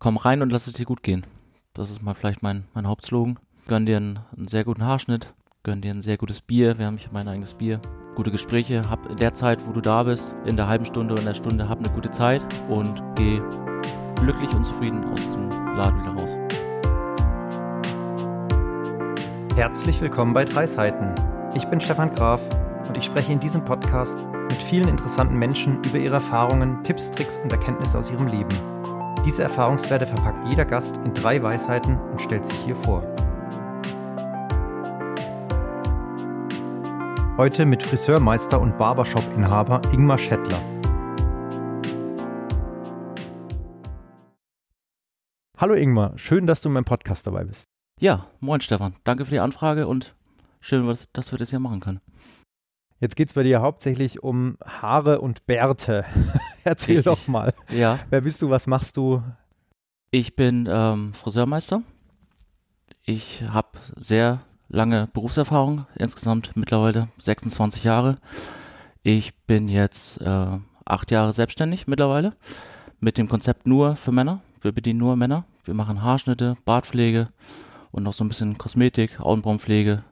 komm rein und lass es dir gut gehen. Das ist mal vielleicht mein, mein Hauptslogan. Gönn dir einen, einen sehr guten Haarschnitt, gönn dir ein sehr gutes Bier. Wir haben hier mein eigenes Bier. Gute Gespräche. Hab in der Zeit, wo du da bist, in der halben Stunde oder in der Stunde, hab eine gute Zeit und geh glücklich und zufrieden aus dem Laden wieder raus. Herzlich willkommen bei Drei Seiten. Ich bin Stefan Graf und ich spreche in diesem Podcast mit vielen interessanten Menschen über ihre Erfahrungen, Tipps, Tricks und Erkenntnisse aus ihrem Leben. Diese Erfahrungswerte verpackt jeder Gast in drei Weisheiten und stellt sich hier vor. Heute mit Friseurmeister und Barbershop-Inhaber Ingmar Schettler. Hallo Ingmar, schön, dass du in meinem Podcast dabei bist. Ja, moin Stefan. Danke für die Anfrage und schön, dass wir das hier machen können. Jetzt geht es bei dir hauptsächlich um Haare und Bärte. Erzähl Richtig. doch mal. Ja. Wer bist du? Was machst du? Ich bin ähm, Friseurmeister. Ich habe sehr lange Berufserfahrung, insgesamt mittlerweile 26 Jahre. Ich bin jetzt äh, acht Jahre selbstständig mittlerweile mit dem Konzept nur für Männer. Wir bedienen nur Männer. Wir machen Haarschnitte, Bartpflege und noch so ein bisschen Kosmetik, Augenbrauenpflege,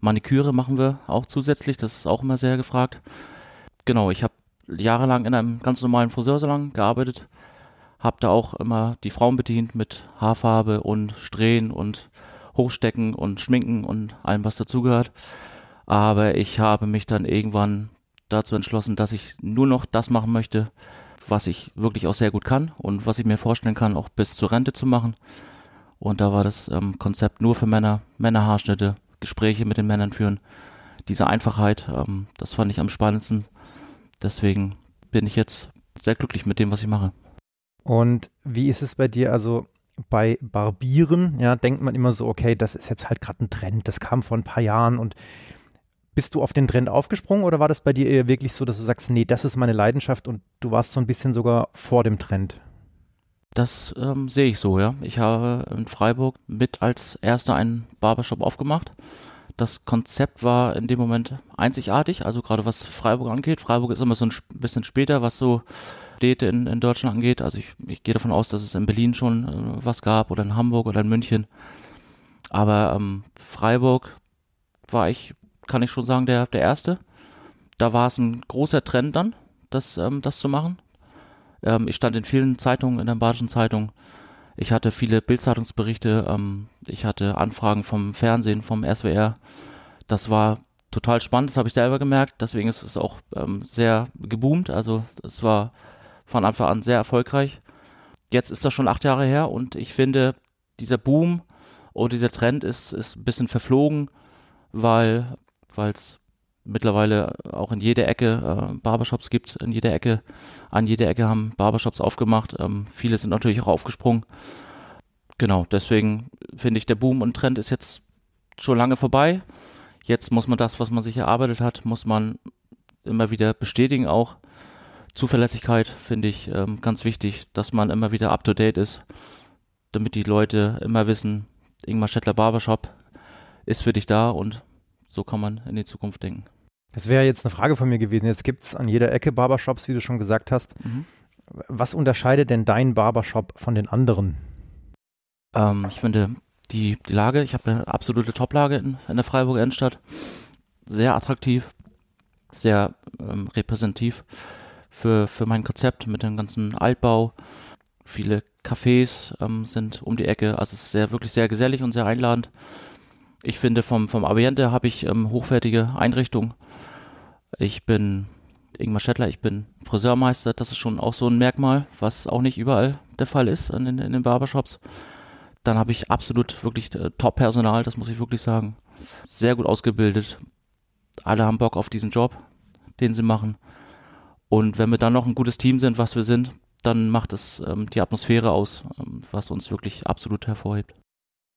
Maniküre machen wir auch zusätzlich, das ist auch immer sehr gefragt. Genau, ich habe jahrelang in einem ganz normalen Friseursalon gearbeitet, habe da auch immer die Frauen bedient mit Haarfarbe und Strähnen und Hochstecken und Schminken und allem, was dazugehört. Aber ich habe mich dann irgendwann dazu entschlossen, dass ich nur noch das machen möchte, was ich wirklich auch sehr gut kann und was ich mir vorstellen kann, auch bis zur Rente zu machen. Und da war das ähm, Konzept nur für Männer, Männerhaarschnitte, Gespräche mit den Männern führen. Diese Einfachheit, ähm, das fand ich am spannendsten. Deswegen bin ich jetzt sehr glücklich mit dem, was ich mache. Und wie ist es bei dir? Also bei Barbieren, ja, denkt man immer so, okay, das ist jetzt halt gerade ein Trend, das kam vor ein paar Jahren und bist du auf den Trend aufgesprungen oder war das bei dir eher wirklich so, dass du sagst, nee, das ist meine Leidenschaft und du warst so ein bisschen sogar vor dem Trend? Das ähm, sehe ich so, ja. Ich habe in Freiburg mit als erster einen Barbershop aufgemacht. Das Konzept war in dem Moment einzigartig, also gerade was Freiburg angeht. Freiburg ist immer so ein bisschen später, was so Städte in, in Deutschland angeht. Also ich, ich gehe davon aus, dass es in Berlin schon äh, was gab oder in Hamburg oder in München. Aber ähm, Freiburg war ich, kann ich schon sagen, der, der Erste. Da war es ein großer Trend dann, das, ähm, das zu machen. Ähm, ich stand in vielen Zeitungen, in der Badischen Zeitung. Ich hatte viele Bildzeitungsberichte. Ähm, ich hatte Anfragen vom Fernsehen, vom SWR. Das war total spannend, das habe ich selber gemerkt. Deswegen ist es auch ähm, sehr geboomt. Also es war von Anfang an sehr erfolgreich. Jetzt ist das schon acht Jahre her und ich finde, dieser Boom oder dieser Trend ist, ist ein bisschen verflogen, weil es mittlerweile auch in jeder Ecke äh, Barbershops gibt, in jeder Ecke, an jeder Ecke haben Barbershops aufgemacht. Ähm, viele sind natürlich auch aufgesprungen. Genau, deswegen finde ich, der Boom und Trend ist jetzt schon lange vorbei. Jetzt muss man das, was man sich erarbeitet hat, muss man immer wieder bestätigen auch. Zuverlässigkeit finde ich ähm, ganz wichtig, dass man immer wieder up to date ist, damit die Leute immer wissen, Ingmar Schettler Barbershop ist für dich da und so kann man in die Zukunft denken. Das wäre jetzt eine Frage von mir gewesen. Jetzt gibt es an jeder Ecke Barbershops, wie du schon gesagt hast. Mhm. Was unterscheidet denn dein Barbershop von den anderen? Ähm, ich finde die, die Lage, ich habe eine absolute Toplage in, in der Freiburger Innenstadt. Sehr attraktiv, sehr ähm, repräsentativ für, für mein Konzept mit dem ganzen Altbau. Viele Cafés ähm, sind um die Ecke. Also es ist sehr, wirklich sehr gesellig und sehr einladend. Ich finde, vom, vom Ambiente habe ich ähm, hochwertige Einrichtungen. Ich bin Ingmar Schettler, ich bin Friseurmeister. Das ist schon auch so ein Merkmal, was auch nicht überall der Fall ist in, in, in den Barbershops. Dann habe ich absolut wirklich äh, Top-Personal, das muss ich wirklich sagen. Sehr gut ausgebildet. Alle haben Bock auf diesen Job, den sie machen. Und wenn wir dann noch ein gutes Team sind, was wir sind, dann macht es ähm, die Atmosphäre aus, ähm, was uns wirklich absolut hervorhebt.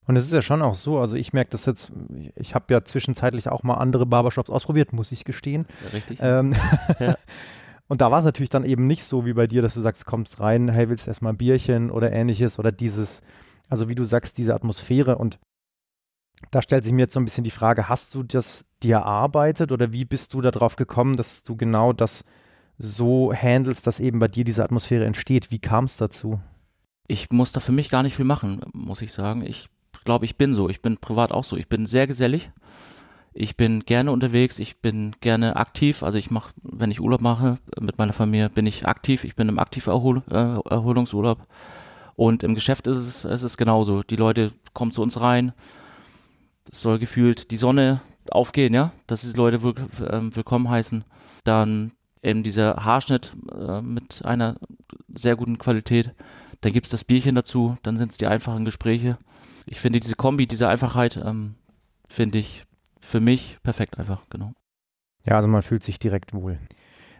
Und es ist ja schon auch so, also ich merke das jetzt, ich habe ja zwischenzeitlich auch mal andere Barbershops ausprobiert, muss ich gestehen. Ja, richtig. Ähm, ja. Und da war es natürlich dann eben nicht so wie bei dir, dass du sagst, kommst rein, hey, willst erstmal ein Bierchen oder ähnliches oder dieses, also wie du sagst, diese Atmosphäre und da stellt sich mir jetzt so ein bisschen die Frage, hast du das dir erarbeitet oder wie bist du darauf gekommen, dass du genau das so handelst, dass eben bei dir diese Atmosphäre entsteht? Wie kam es dazu? Ich muss da für mich gar nicht viel machen, muss ich sagen. Ich glaube, ich bin so. Ich bin privat auch so. Ich bin sehr gesellig. Ich bin gerne unterwegs. Ich bin gerne aktiv. Also ich mache, wenn ich Urlaub mache mit meiner Familie, bin ich aktiv. Ich bin im aktiven Erhol äh, Erholungsurlaub. Und im Geschäft ist es, ist genauso. Die Leute kommen zu uns rein. Es soll gefühlt die Sonne aufgehen, ja, dass die Leute will, äh, willkommen heißen. Dann eben dieser Haarschnitt äh, mit einer sehr guten Qualität. Dann gibt es das Bierchen dazu, dann sind es die einfachen Gespräche. Ich finde diese Kombi, diese Einfachheit, ähm, finde ich für mich perfekt einfach, genau. Ja, also man fühlt sich direkt wohl.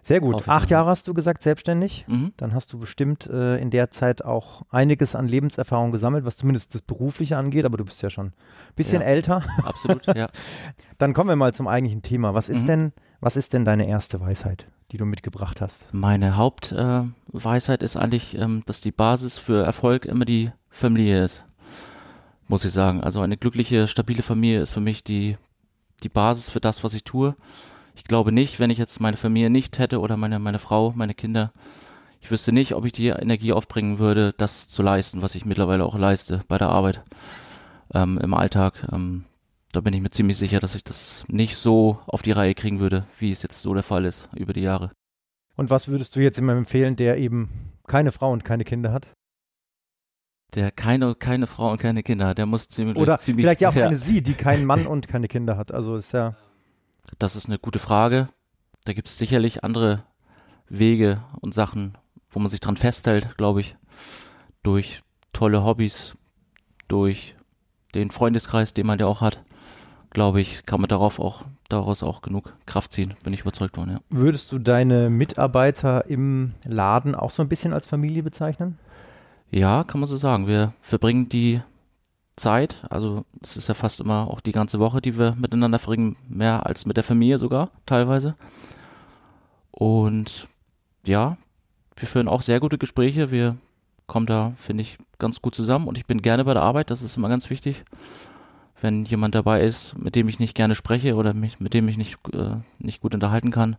Sehr gut. Acht Jahre hast du gesagt, selbstständig. Mhm. Dann hast du bestimmt äh, in der Zeit auch einiges an Lebenserfahrung gesammelt, was zumindest das Berufliche angeht, aber du bist ja schon ein bisschen Ja. älter. Absolut, ja. Dann kommen wir mal zum eigentlichen Thema. Was ist Mhm. denn, was ist denn deine erste Weisheit, die du mitgebracht hast? Meine Hauptweisheit äh, ist eigentlich, ähm, dass die Basis für Erfolg immer die Familie ist. Muss ich sagen. Also eine glückliche, stabile Familie ist für mich die, die Basis für das, was ich tue. Ich glaube nicht, wenn ich jetzt meine Familie nicht hätte oder meine, meine Frau, meine Kinder, ich wüsste nicht, ob ich die Energie aufbringen würde, das zu leisten, was ich mittlerweile auch leiste bei der Arbeit ähm, im Alltag. Ähm, da bin ich mir ziemlich sicher, dass ich das nicht so auf die Reihe kriegen würde, wie es jetzt so der Fall ist über die Jahre. Und was würdest du jetzt jemandem empfehlen, der eben keine Frau und keine Kinder hat? Der keine, keine Frau und keine Kinder hat, der muss ziemlich, Oder ziemlich vielleicht ja auch eine sie, die keinen Mann und keine Kinder hat. Also ist ja, Das ist eine gute Frage. Da gibt es sicherlich andere Wege und Sachen, wo man sich dran festhält, glaube ich. Durch tolle Hobbys, durch den Freundeskreis, den man ja auch hat, glaube ich, kann man darauf auch, daraus auch genug Kraft ziehen, bin ich überzeugt von, ja. würdest du deine Mitarbeiter im Laden auch so ein bisschen als Familie bezeichnen? Ja, kann man so sagen. Wir verbringen die Zeit, also es ist ja fast immer auch die ganze Woche, die wir miteinander verbringen, mehr als mit der Familie sogar, teilweise. Und ja, wir führen auch sehr gute Gespräche. Wir kommen da, finde ich, ganz gut zusammen und ich bin gerne bei der Arbeit, das ist immer ganz wichtig. Wenn jemand dabei ist, mit dem ich nicht gerne spreche oder mich, mit dem ich nicht, äh, nicht gut unterhalten kann,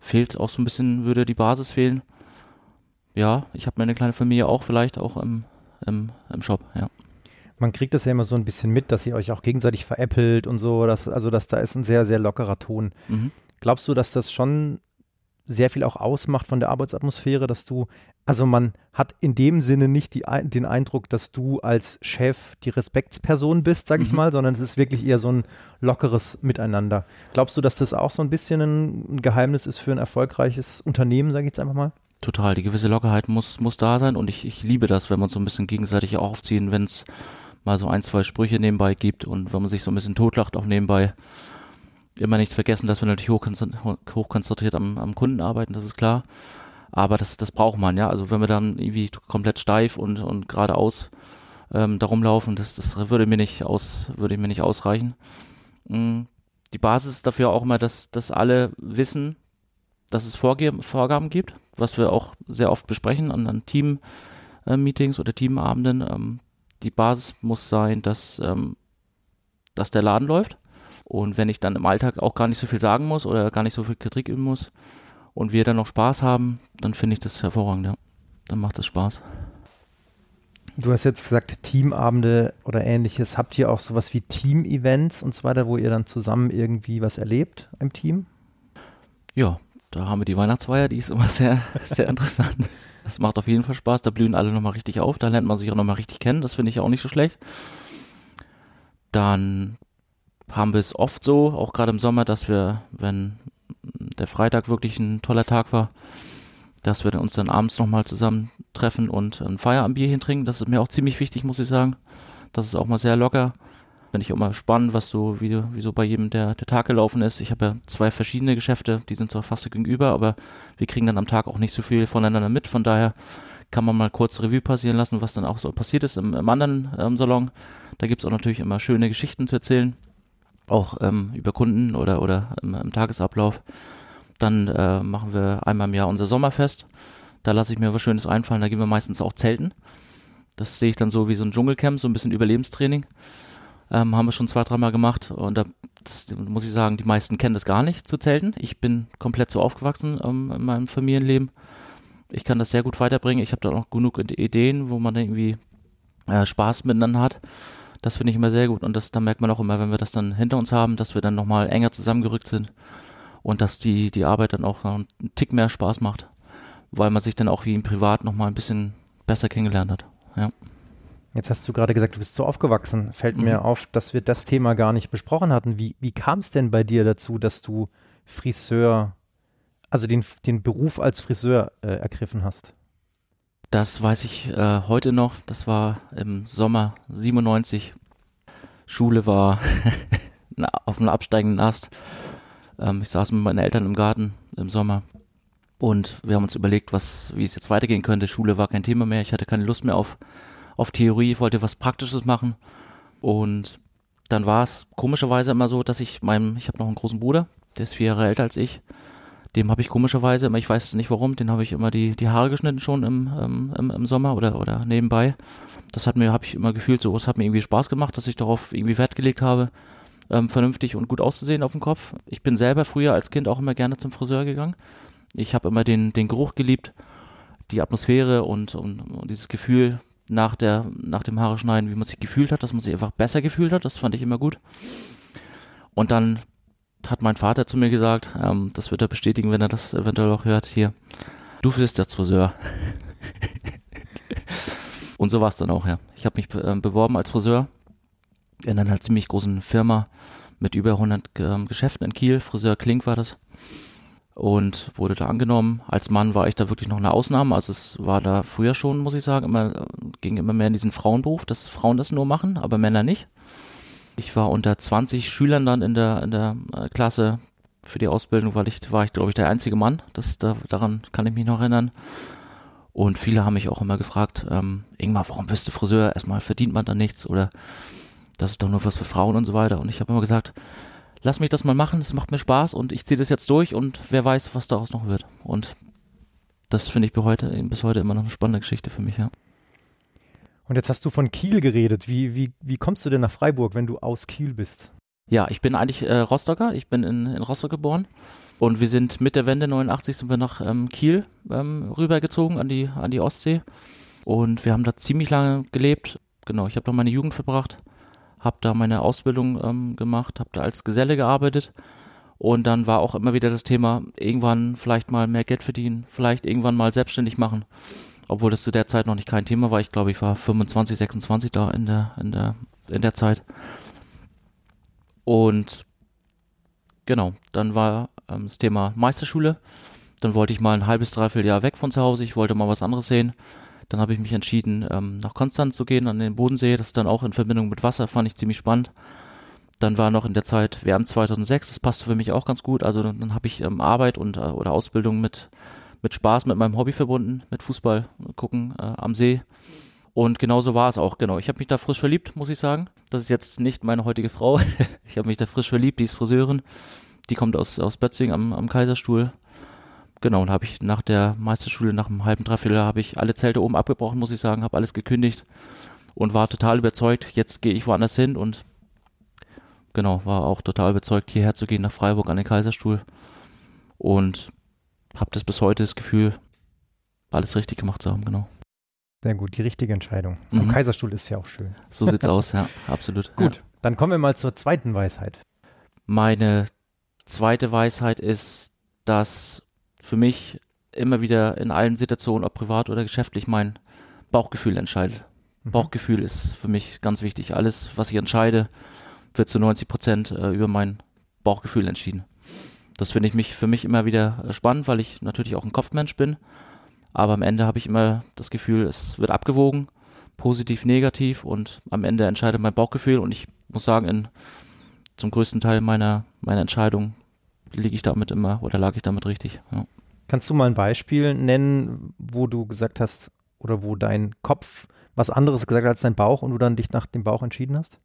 fehlt auch so ein bisschen, würde die Basis fehlen ja, ich habe meine kleine Familie auch vielleicht auch im, im, im Shop, ja. Man kriegt das ja immer so ein bisschen mit, dass ihr euch auch gegenseitig veräppelt und so. Dass, also, dass da ist ein sehr, sehr lockerer Ton. Mhm. Glaubst du, dass das schon sehr viel auch ausmacht von der Arbeitsatmosphäre, dass du, also man hat in dem Sinne nicht die, den Eindruck, dass du als Chef die Respektsperson bist, sag ich Mhm. mal, sondern es ist wirklich eher so ein lockeres Miteinander. Glaubst du, dass das auch so ein bisschen ein Geheimnis ist für ein erfolgreiches Unternehmen, sage ich jetzt einfach mal? Total, die gewisse Lockerheit muss, muss da sein und ich, ich liebe das, wenn man so ein bisschen gegenseitig aufziehen, wenn es mal so ein, zwei Sprüche nebenbei gibt und wenn man sich so ein bisschen totlacht auch nebenbei. Immer nicht vergessen, dass wir natürlich hochkonzentri- hochkonzentriert am, am Kunden arbeiten, das ist klar. Aber das, das braucht man, ja. Also wenn wir dann irgendwie komplett steif und, und geradeaus ähm, da rumlaufen, das, das würde mir nicht aus, würde mir nicht ausreichen. Mm, Die Basis ist dafür auch immer, dass, dass alle wissen, dass es Vorge Vorgaben gibt, was wir auch sehr oft besprechen an, an Team-Meetings oder Teamabenden. Ähm, die Basis muss sein, dass, ähm, dass der Laden läuft. Und wenn ich dann im Alltag auch gar nicht so viel sagen muss oder gar nicht so viel Kritik üben muss und wir dann noch Spaß haben, dann finde ich das hervorragend, ja. Dann macht es Spaß. Du hast jetzt gesagt, Teamabende oder ähnliches. Habt ihr auch sowas wie Team-Events und so weiter, wo ihr dann zusammen irgendwie was erlebt im Team? Ja, da haben wir die Weihnachtsfeier, die ist immer sehr, sehr interessant. Das macht auf jeden Fall Spaß, da blühen alle nochmal richtig auf, da lernt man sich auch nochmal richtig kennen, das finde ich auch nicht so schlecht. Dann haben wir es oft so, auch gerade im Sommer, dass wir, wenn der Freitag wirklich ein toller Tag war, dass wir uns dann abends nochmal zusammen treffen und ein Feierabendbierchen trinken. Das ist mir auch ziemlich wichtig, muss ich sagen. Das ist auch mal sehr locker. Finde ich auch mal spannend, was so, wie, wie so bei jedem der, der Tag gelaufen ist. Ich habe ja zwei verschiedene Geschäfte, die sind zwar fast gegenüber, aber wir kriegen dann am Tag auch nicht so viel voneinander mit. Von daher kann man mal kurz Revue passieren lassen, was dann auch so passiert ist im, im anderen ähm, Salon. Da gibt's auch natürlich immer schöne Geschichten zu erzählen, auch ähm, über Kunden oder, oder im, im Tagesablauf. Dann äh, machen wir einmal im Jahr unser Sommerfest. Da lasse ich mir was Schönes einfallen. Da gehen wir meistens auch zelten. Das sehe ich dann so wie so ein Dschungelcamp, so ein bisschen Überlebenstraining. Ähm, haben wir schon zwei, dreimal gemacht und da das, muss ich sagen, die meisten kennen das gar nicht zu zelten. Ich bin komplett so aufgewachsen ähm, in meinem Familienleben Ich kann das sehr gut weiterbringen. Ich habe da noch genug Ideen, wo man irgendwie äh, Spaß miteinander hat. Das finde ich immer sehr gut und das, da merkt man auch immer, wenn wir das dann hinter uns haben, dass wir dann nochmal enger zusammengerückt sind und dass die, die Arbeit dann auch einen Tick mehr Spaß macht, weil man sich dann auch wie im Privat nochmal ein bisschen besser kennengelernt hat. Ja. Jetzt hast du gerade gesagt, du bist so aufgewachsen. Fällt mhm. mir auf, dass wir das Thema gar nicht besprochen hatten. Wie, wie kam es denn bei dir dazu, dass du Friseur, also den, den Beruf als Friseur äh, ergriffen hast? Das weiß ich äh, heute noch. Das war im Sommer 97. Schule war auf einem absteigenden Ast. Ähm, ich saß mit meinen Eltern im Garten im Sommer und wir haben uns überlegt, was, wie es jetzt weitergehen könnte. Schule war kein Thema mehr. Ich hatte keine Lust mehr auf, auf Theorie. Wollte was Praktisches machen. Und dann war es komischerweise immer so, dass ich meinem, ich habe noch einen großen Bruder, der ist vier Jahre älter als ich, dem habe ich komischerweise immer, ich weiß nicht warum, den habe ich immer die, die Haare geschnitten schon im, ähm, im, im Sommer oder, oder nebenbei. Das hat mir, habe ich immer gefühlt, so, es hat mir irgendwie Spaß gemacht, dass ich darauf irgendwie Wert gelegt habe, ähm, vernünftig und gut auszusehen auf dem Kopf. Ich bin selber früher als Kind auch immer gerne zum Friseur gegangen. Ich habe immer den, den Geruch geliebt, die Atmosphäre und, und, und dieses Gefühl nach, der, nach dem Haare schneiden, wie man sich gefühlt hat, dass man sich einfach besser gefühlt hat. Das fand ich immer gut. Und dann hat mein Vater zu mir gesagt, ähm, das wird er bestätigen, wenn er das eventuell auch hört, hier, du bist der Friseur. und so war es dann auch, ja. Ich habe mich äh, beworben als Friseur in einer ziemlich großen Firma mit über 100 ähm, Geschäften in Kiel, Friseur Klink war das und wurde da angenommen. Als Mann war ich da wirklich noch eine Ausnahme, also es war da früher schon, muss ich sagen, immer, ging immer mehr in diesen Frauenberuf, dass Frauen das nur machen, aber Männer nicht. Ich war unter 20 Schülern dann in der, in der äh, Klasse für die Ausbildung, weil ich war ich glaube ich der einzige Mann. Das da, daran kann ich mich noch erinnern. Und viele haben mich auch immer gefragt, ähm, Ingmar, warum bist du Friseur? Erstmal verdient man da nichts oder das ist doch nur was für Frauen und so weiter. Und ich habe immer gesagt, lass mich das mal machen, es macht mir Spaß und ich ziehe das jetzt durch und wer weiß, was daraus noch wird. Und das finde ich bis heute, bis heute immer noch eine spannende Geschichte für mich, ja. Und jetzt hast du von Kiel geredet. Wie, wie, wie kommst du denn nach Freiburg, wenn du aus Kiel bist? Ja, ich bin eigentlich äh, Rostocker. Ich bin in, in Rostock geboren. Und wir sind mit der Wende 89 sind wir nach ähm, Kiel ähm, rübergezogen an die, an die Ostsee. Und wir haben da ziemlich lange gelebt. Genau, ich habe da meine Jugend verbracht, habe da meine Ausbildung ähm, gemacht, habe da als Geselle gearbeitet. Und dann war auch immer wieder das Thema, irgendwann vielleicht mal mehr Geld verdienen, vielleicht irgendwann mal selbstständig machen obwohl das zu der Zeit noch nicht kein Thema war. Ich glaube, ich war 25, 26 da in der, in der, in der Zeit. Und genau, dann war ähm, das Thema Meisterschule. Dann wollte ich mal ein halbes, dreiviertel Jahr weg von zu Hause. Ich wollte mal was anderes sehen. Dann habe ich mich entschieden, ähm, nach Konstanz zu gehen, an den Bodensee. Das dann auch in Verbindung mit Wasser, fand ich ziemlich spannend. Dann war noch in der Zeit WM 2006, das passte für mich auch ganz gut. Also dann, dann habe ich ähm, Arbeit und äh, oder Ausbildung mit mit Spaß, mit meinem Hobby verbunden, mit Fußball gucken äh, am See. Und genauso war es auch, genau. Ich habe mich da frisch verliebt, muss ich sagen. Das ist jetzt nicht meine heutige Frau. ich habe mich da frisch verliebt, die ist Friseurin. Die kommt aus, aus Bötzing am, am Kaiserstuhl. Genau, und habe ich nach der Meisterschule, nach einem halben Dreiviertel, habe ich alle Zelte oben abgebrochen, muss ich sagen, habe alles gekündigt und war total überzeugt, jetzt gehe ich woanders hin und genau, war auch total überzeugt, hierher zu gehen nach Freiburg an den Kaiserstuhl. Und habe das bis heute das Gefühl, alles richtig gemacht zu haben, genau. Sehr gut, die richtige Entscheidung. Mhm. Am Kaiserstuhl ist ja auch schön. So sieht's aus, ja, absolut. Gut, ja. dann kommen wir mal zur zweiten Weisheit. Meine zweite Weisheit ist, dass für mich immer wieder in allen Situationen, ob privat oder geschäftlich, mein Bauchgefühl entscheidet. Mhm. Bauchgefühl ist für mich ganz wichtig. Alles, was ich entscheide, wird zu 90 Prozent äh, über mein Bauchgefühl entschieden das finde ich mich für mich immer wieder äh, spannend, weil ich natürlich auch ein Kopfmensch bin. Aber am Ende habe ich immer das Gefühl, es wird abgewogen, positiv, negativ und am Ende entscheidet mein Bauchgefühl und ich muss sagen, in, zum größten Teil meiner, meiner Entscheidung liege ich damit immer oder lag ich damit richtig. Ja. Kannst du mal ein Beispiel nennen, wo du gesagt hast oder wo dein Kopf was anderes gesagt hat als dein Bauch und du dann dich nach dem Bauch entschieden hast?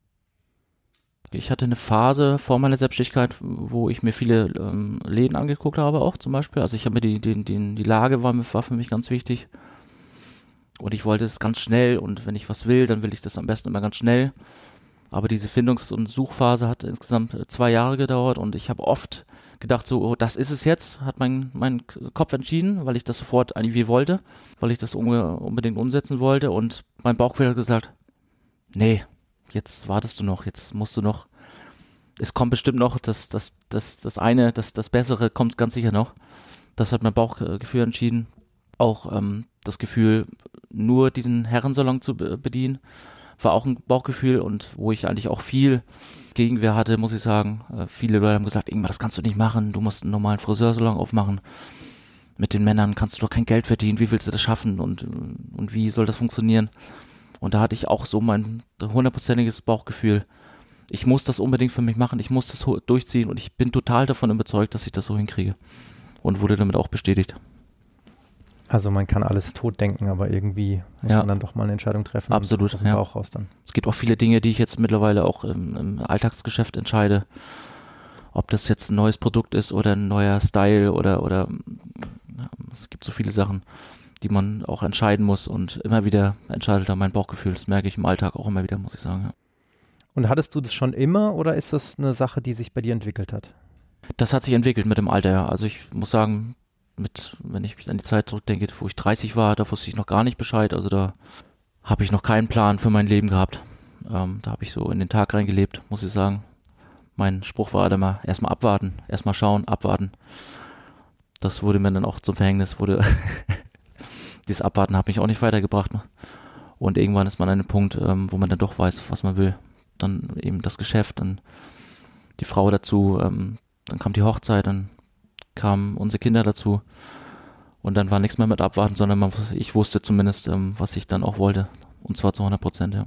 Ich hatte eine Phase vor meiner Selbstständigkeit, wo ich mir viele ähm, Läden angeguckt habe, auch zum Beispiel. Also ich habe mir die, die, die, die Lage war, war für mich ganz wichtig. Und ich wollte es ganz schnell und wenn ich was will, dann will ich das am besten immer ganz schnell. Aber diese Findungs- und Suchphase hat insgesamt äh, zwei Jahre gedauert und ich habe oft gedacht, so, oh, das ist es jetzt, hat mein, mein Kopf entschieden, weil ich das sofort irgendwie wollte, weil ich das unbedingt umsetzen wollte und mein Bauchgefühl hat gesagt, nee, jetzt wartest du noch, jetzt musst du noch, es kommt bestimmt noch, das, das, das, das eine, das, das Bessere kommt ganz sicher noch. Das hat mein Bauchgefühl entschieden. Auch ähm, das Gefühl, nur diesen Herrensalon zu bedienen, war auch ein Bauchgefühl und wo ich eigentlich auch viel Gegenwehr hatte, muss ich sagen. Äh, viele Leute haben gesagt, Ingmar, das kannst du nicht machen, du musst einen normalen Friseursalon aufmachen. Mit den Männern kannst du doch kein Geld verdienen, wie willst du das schaffen und, und wie soll das funktionieren? Und da hatte ich auch so mein hundertprozentiges Bauchgefühl. Ich muss das unbedingt für mich machen, ich muss das durchziehen und ich bin total davon überzeugt, dass ich das so hinkriege. Und wurde damit auch bestätigt. Also man kann alles tot denken, aber irgendwie muss ja. man dann doch mal eine Entscheidung treffen. Absolut. Aus dem ja. Bauch raus dann. Es gibt auch viele Dinge, die ich jetzt mittlerweile auch im, im, Alltagsgeschäft entscheide. Ob das jetzt ein neues Produkt ist oder ein neuer Style oder, oder ja, es gibt so viele Sachen, die man auch entscheiden muss und immer wieder entscheidet da mein Bauchgefühl. Das merke ich im Alltag auch immer wieder, muss ich sagen. Ja. Und hattest du das schon immer oder ist das eine Sache, die sich bei dir entwickelt hat? Das hat sich entwickelt mit dem Alter, ja. Also ich muss sagen, mit, wenn ich mich an die Zeit zurückdenke, wo ich 30 war, da wusste ich noch gar nicht Bescheid. Also da habe ich noch keinen Plan für mein Leben gehabt. Ähm, da habe ich so in den Tag reingelebt, muss ich sagen. Mein Spruch war mal erstmal abwarten, erstmal schauen, abwarten. Das wurde mir dann auch zum Verhängnis, wurde dieses Abwarten hat mich auch nicht weitergebracht. Ne? Und irgendwann ist man an einem Punkt, ähm, wo man dann doch weiß, was man will. Dann eben das Geschäft, dann die Frau dazu, ähm, dann kam die Hochzeit, dann kamen unsere Kinder dazu. Und dann war nichts mehr mit abwarten, sondern man, ich wusste zumindest, ähm, was ich dann auch wollte. Und zwar zu 100 Prozent, ja.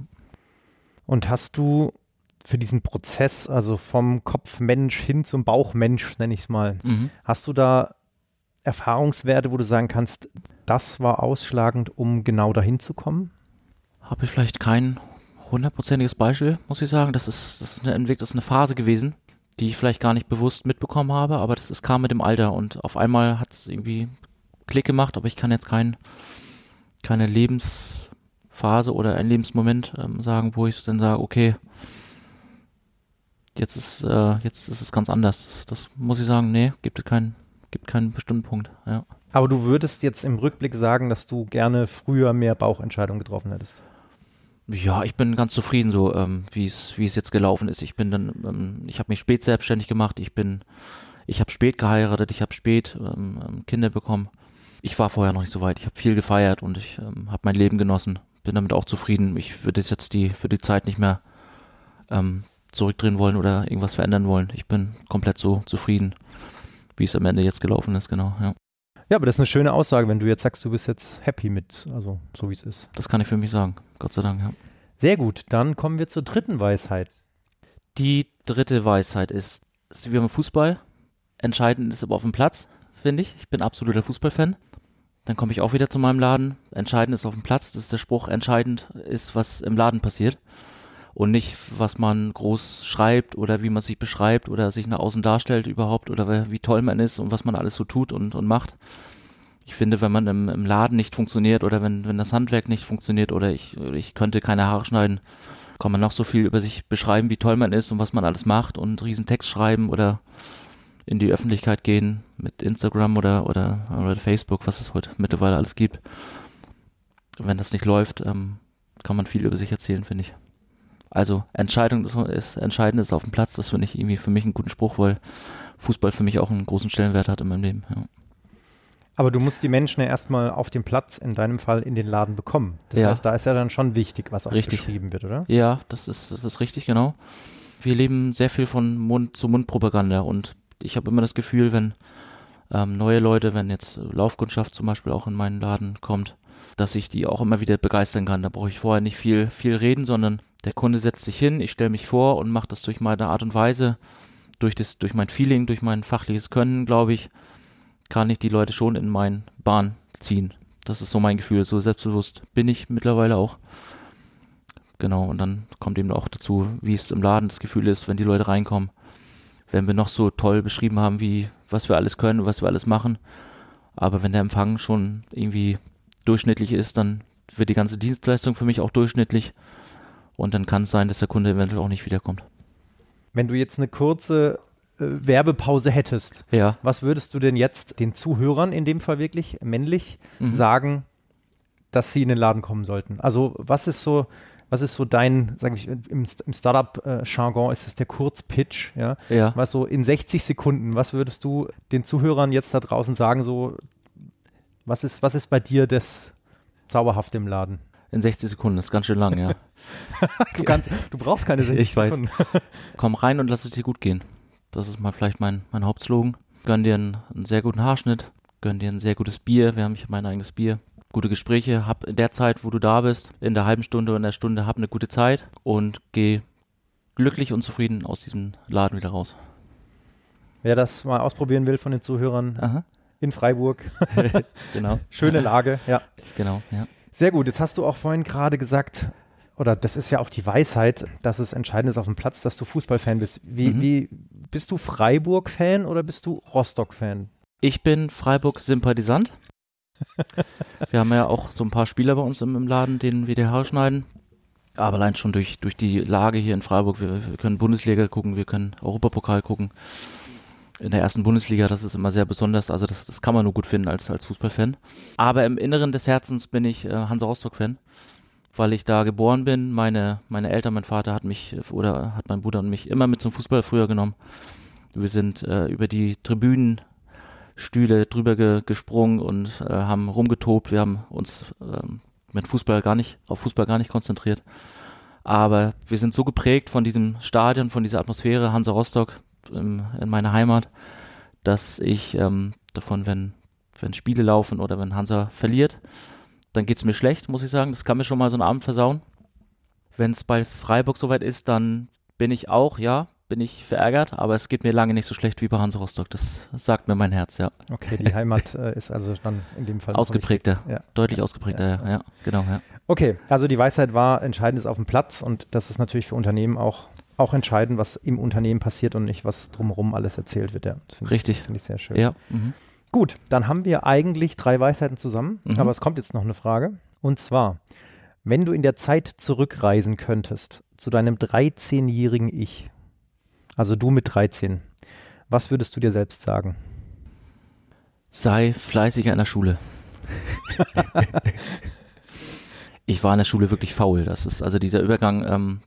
Und hast du für diesen Prozess, also vom Kopfmensch hin zum Bauchmensch, nenne ich es mal, mhm. hast du da Erfahrungswerte, wo du sagen kannst, das war ausschlagend, um genau dahin zu kommen? Habe ich vielleicht kein hundertprozentiges Beispiel, muss ich sagen. Das ist, das ist eine Entwicklung, das ist eine Phase gewesen die ich vielleicht gar nicht bewusst mitbekommen habe, aber das ist, kam mit dem Alter und auf einmal hat es irgendwie Klick gemacht, aber ich kann jetzt kein, keine Lebensphase oder ein Lebensmoment ähm, sagen, wo ich dann sage, okay, jetzt ist, äh, jetzt ist es ganz anders. Das, das muss ich sagen, nee, gibt es keinen, gibt keinen bestimmten Punkt, ja. Aber du würdest jetzt im Rückblick sagen, dass du gerne früher mehr Bauchentscheidungen getroffen hättest? Ja, ich bin ganz zufrieden so, ähm, wie es wie es jetzt gelaufen ist. Ich bin dann, ähm, ich habe mich spät selbstständig gemacht. Ich bin, ich habe spät geheiratet. Ich habe spät ähm, ähm, Kinder bekommen. Ich war vorher noch nicht so weit. Ich habe viel gefeiert und ich ähm, habe mein Leben genossen. Bin damit auch zufrieden. Ich würde jetzt die für die Zeit nicht mehr ähm, zurückdrehen wollen oder irgendwas verändern wollen. Ich bin komplett so zufrieden, wie es am Ende jetzt gelaufen ist. Genau. Ja. Ja, aber das ist eine schöne Aussage, wenn du jetzt sagst, du bist jetzt happy mit, also so wie es ist. Das kann ich für mich sagen, Gott sei Dank, ja. Sehr gut, dann kommen wir zur dritten Weisheit. Die dritte Weisheit ist, ist wie beim Fußball. Entscheidend ist aber auf dem Platz, finde ich. Ich bin absoluter Fußballfan. Dann komme ich auch wieder zu meinem Laden. Entscheidend ist auf dem Platz. Das ist der Spruch. Entscheidend ist, was im Laden passiert und nicht, was man groß schreibt oder wie man sich beschreibt oder sich nach außen darstellt überhaupt oder wie toll man ist und was man alles so tut und, und macht. Ich finde, wenn man im, im Laden nicht funktioniert oder wenn, wenn das Handwerk nicht funktioniert oder ich, ich könnte keine Haare schneiden, kann man noch so viel über sich beschreiben, wie toll man ist und was man alles macht und riesen Text schreiben oder in die Öffentlichkeit gehen mit Instagram oder, oder, oder Facebook, was es heute mittlerweile alles gibt. Wenn das nicht läuft, ähm, kann man viel über sich erzählen, finde ich. Also Entscheidung ist, ist entscheidend ist auf dem Platz. Das finde ich irgendwie für mich einen guten Spruch, weil Fußball für mich auch einen großen Stellenwert hat in meinem Leben. Ja. Aber du musst die Menschen ja erstmal auf dem Platz, in deinem Fall in den Laden bekommen. Das ja. heißt, da ist ja dann schon wichtig, was auch richtig. geschrieben wird, oder? Ja, das ist, das ist richtig, genau. Wir leben sehr viel von Mund zu Mund Propaganda und ich habe immer das Gefühl, wenn ähm, neue Leute, wenn jetzt Laufkundschaft zum Beispiel auch in meinen Laden kommt, dass ich die auch immer wieder begeistern kann. Da brauche ich vorher nicht viel, viel reden, sondern der Kunde setzt sich hin, ich stelle mich vor und mache das durch meine Art und Weise, durch das, durch mein Feeling, durch mein fachliches Können, glaube ich, kann ich die Leute schon in meine Bahn ziehen. Das ist so mein Gefühl. So selbstbewusst bin ich mittlerweile auch. Genau, und dann kommt eben auch dazu, wie es im Laden das Gefühl ist, wenn die Leute reinkommen. Wenn wir noch so toll beschrieben haben, wie, was wir alles können, was wir alles machen. Aber wenn der Empfang schon irgendwie durchschnittlich ist, dann wird die ganze Dienstleistung für mich auch durchschnittlich. Und dann kann es sein, dass der Kunde eventuell auch nicht wiederkommt. Wenn du jetzt eine kurze Werbepause hättest, Ja. was würdest du denn jetzt den Zuhörern, in dem Fall wirklich männlich, Mhm. sagen, dass sie in den Laden kommen sollten? Also was ist so, was ist so dein, sag ich, im, im Startup-Jargon ist es der Kurzpitch, ja? Ja. Was so in 60 Sekunden, was würdest du den Zuhörern jetzt da draußen sagen, so, was ist, was ist bei dir das Zauberhafte im Laden? In 60 Sekunden, das ist ganz schön lang, ja. Du kannst, du brauchst keine 60 Ich weiß. Sekunden. Komm rein und lass es dir gut gehen. Das ist mal vielleicht mein, mein Hauptslogan. Gönn dir einen, einen sehr guten Haarschnitt, gönn dir ein sehr gutes Bier. Wir haben hier mein eigenes Bier. Gute Gespräche, hab in der Zeit, wo du da bist, in der halben Stunde oder in der Stunde, hab eine gute Zeit und geh glücklich und zufrieden aus diesem Laden wieder raus. Wer das mal ausprobieren will von den Zuhörern Aha, in Freiburg, genau. schöne Lage, ja. Genau, ja. Sehr gut. Jetzt hast du auch vorhin gerade gesagt, oder das ist ja auch die Weisheit, dass es entscheidend ist auf dem Platz, dass du Fußballfan bist. Wie, Mhm. wie bist du Freiburg-Fan oder bist du Rostock-Fan? Ich bin Freiburg-Sympathisant. wir haben ja auch so ein paar Spieler bei uns im, im Laden, denen wir die Haare schneiden. Aber allein schon durch, durch die Lage hier in Freiburg, wir, wir können Bundesliga gucken, wir können Europapokal gucken. In der ersten Bundesliga, das ist immer sehr besonders. Also das, das kann man nur gut finden als, als Fußballfan. Aber im Inneren des Herzens bin ich äh, Hansa Rostock-Fan, weil ich da geboren bin. Meine, meine Eltern, mein Vater hat mich äh, oder hat mein Bruder und mich immer mit zum Fußball früher genommen. Wir sind äh, über die Tribünen Stühle drüber ge gesprungen und äh, haben rumgetobt. Wir haben uns ähm, mit Fußball gar nicht, auf Fußball gar nicht konzentriert. Aber wir sind so geprägt von diesem Stadion, von dieser Atmosphäre Hansa Rostock im, in meiner Heimat, dass ich ähm, davon, wenn, wenn Spiele laufen oder wenn Hansa verliert, dann geht's mir schlecht, muss ich sagen. Das kann mir schon mal so einen Abend versauen. Wenn es bei Freiburg soweit ist, dann bin ich auch, ja, bin ich verärgert, aber es geht mir lange nicht so schlecht wie bei Hansa Rostock. Das, sagt mir mein Herz, ja. Okay, die Heimat äh, ist also dann in dem Fall Ausgeprägter, Ja. deutlich ausgeprägter, ja, ja, genau, ja. Okay, also die Weisheit war, entscheidend ist auf dem Platz und das ist natürlich für Unternehmen auch, auch entscheidend, was im Unternehmen passiert und nicht, was drumherum alles erzählt wird. Ja, das finde Richtig. Ich, finde ich sehr schön. Ja, mhm. Gut, dann haben wir eigentlich drei Weisheiten zusammen, Mhm. aber es kommt jetzt noch eine Frage. Und zwar, wenn du in der Zeit zurückreisen könntest zu deinem 13-jährigen Ich, also du mit 13, was würdest du dir selbst sagen? sei fleißiger in der Schule. ich war in der Schule wirklich faul. Das ist also dieser Übergang, ähm,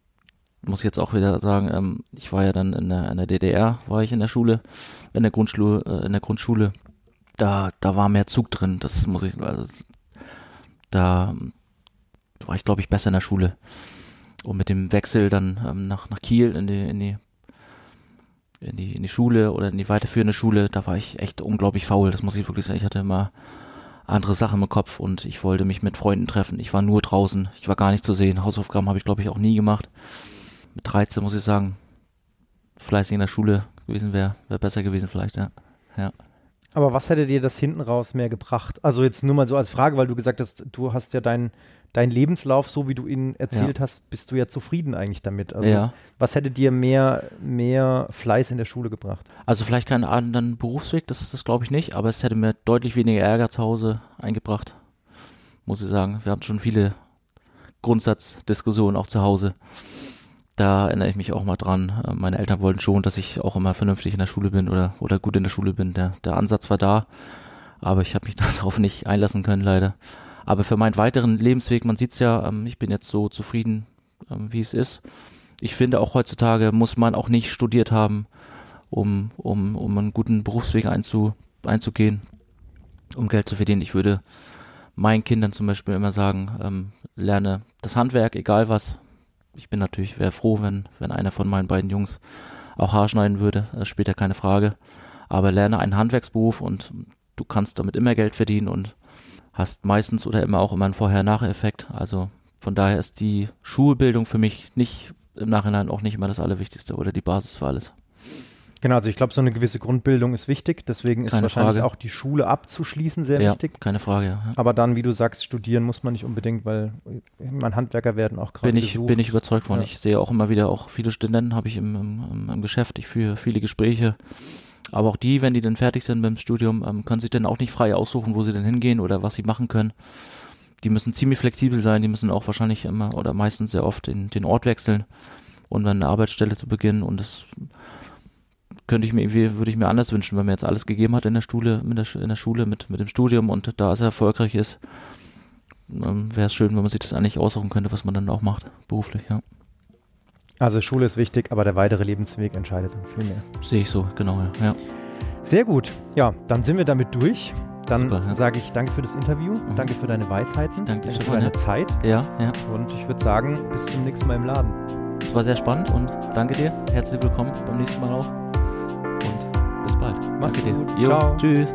muss ich jetzt auch wieder sagen, ähm, ich war ja dann in der, in der DDR, war ich in der Schule, in der Grundschule, äh, in der Grundschule. Da, da war mehr Zug drin. Das muss ich, also da ähm, war ich glaube ich besser in der Schule. Und mit dem Wechsel dann ähm, nach, nach Kiel in die, in die in die, in die Schule oder in die weiterführende Schule, da war ich echt unglaublich faul, das muss ich wirklich sagen. Ich hatte immer andere Sachen im Kopf und ich wollte mich mit Freunden treffen. Ich war nur draußen, ich war gar nicht zu sehen. Hausaufgaben habe ich, glaube ich, auch nie gemacht. Mit 13 muss ich sagen, fleißig in der Schule gewesen wäre, wäre besser gewesen vielleicht, ja. Ja. Aber was hätte dir das hinten raus mehr gebracht? Also jetzt nur mal so als Frage, weil du gesagt hast, du hast ja deinen dein Lebenslauf, so wie du ihn erzählt hast, bist du ja zufrieden eigentlich damit. Also ja. was hätte dir mehr, mehr Fleiß in der Schule gebracht? Also vielleicht keinen anderen Berufsweg, das, das glaube ich nicht, aber es hätte mir deutlich weniger Ärger zu Hause eingebracht, muss ich sagen. Wir hatten schon viele Grundsatzdiskussionen auch zu Hause. Da erinnere ich mich auch mal dran. Äh, Meine Eltern wollten schon, dass ich auch immer vernünftig in der Schule bin oder, oder gut in der Schule bin. Der, der Ansatz war da, aber ich habe mich darauf nicht einlassen können, leider. Aber für meinen weiteren Lebensweg, man sieht's ja, ähm, ich bin jetzt so zufrieden, ähm, wie es ist. Ich finde auch heutzutage muss man auch nicht studiert haben, um, um, um einen guten Berufsweg einzu, einzugehen, um Geld zu verdienen. Ich würde meinen Kindern zum Beispiel immer sagen, ähm, lerne das Handwerk, egal was. Ich bin natürlich, wäre froh, wenn, wenn einer von meinen beiden Jungs auch Haar schneiden würde, äh, später keine Frage. Aber lerne einen Handwerksberuf und du kannst damit immer Geld verdienen und hast meistens oder immer auch immer einen Vorher-Nachher-Effekt. Also von daher ist die Schulbildung für mich nicht im Nachhinein auch nicht immer das Allerwichtigste oder die Basis für alles. Genau, also ich glaube, so eine gewisse Grundbildung ist wichtig, deswegen ist Keine wahrscheinlich Frage. auch die Schule abzuschließen sehr ja, wichtig. keine Frage. Ja. Aber dann, wie du sagst, studieren muss man nicht unbedingt, weil man Handwerker werden auch gerade Bin ich, gesucht. bin ich überzeugt von. Ja. Ich sehe auch immer wieder auch viele Studenten habe ich im, im, im Geschäft. Ich führe viele Gespräche. Aber auch die, wenn die dann fertig sind mit dem Studium, ähm, können sich dann auch nicht frei aussuchen, wo sie denn hingehen oder was sie machen können. Die müssen ziemlich flexibel sein. Die müssen auch wahrscheinlich immer oder meistens sehr oft den, den Ort wechseln und dann eine Arbeitsstelle zu beginnen. Und das könnte ich mir irgendwie, würde ich mir anders wünschen, wenn man jetzt alles gegeben hat in der Schule, in der, in der Schule mit, mit dem Studium und da es erfolgreich ist, ähm, wäre es schön, wenn man sich das eigentlich aussuchen könnte, was man dann auch macht, beruflich, ja. Also Schule ist wichtig, aber der weitere Lebensweg entscheidet dann viel mehr. Sehe ich so, genau, ja. Sehr gut. Ja, dann sind wir damit durch. Dann ja. sage ich danke für das Interview, mhm. danke für deine Weisheiten, danke, danke für deine ja. Zeit. Ja, ja. Und ich würde sagen, bis zum nächsten Mal im Laden. Es war sehr spannend und danke dir. Herzlich willkommen beim nächsten Mal auch. Bald. Mach's danke gut. dir. Jo, Ciao. Tschüss.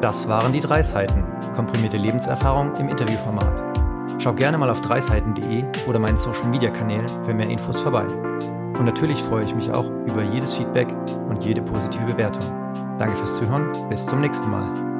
Das waren die drei Seiten. Komprimierte Lebenserfahrung im Interviewformat. Schau gerne mal auf dreiseiten.de oder meinen Social Media Kanälen für mehr Infos vorbei. Und natürlich freue ich mich auch über jedes Feedback und jede positive Bewertung. Danke fürs Zuhören, bis zum nächsten Mal.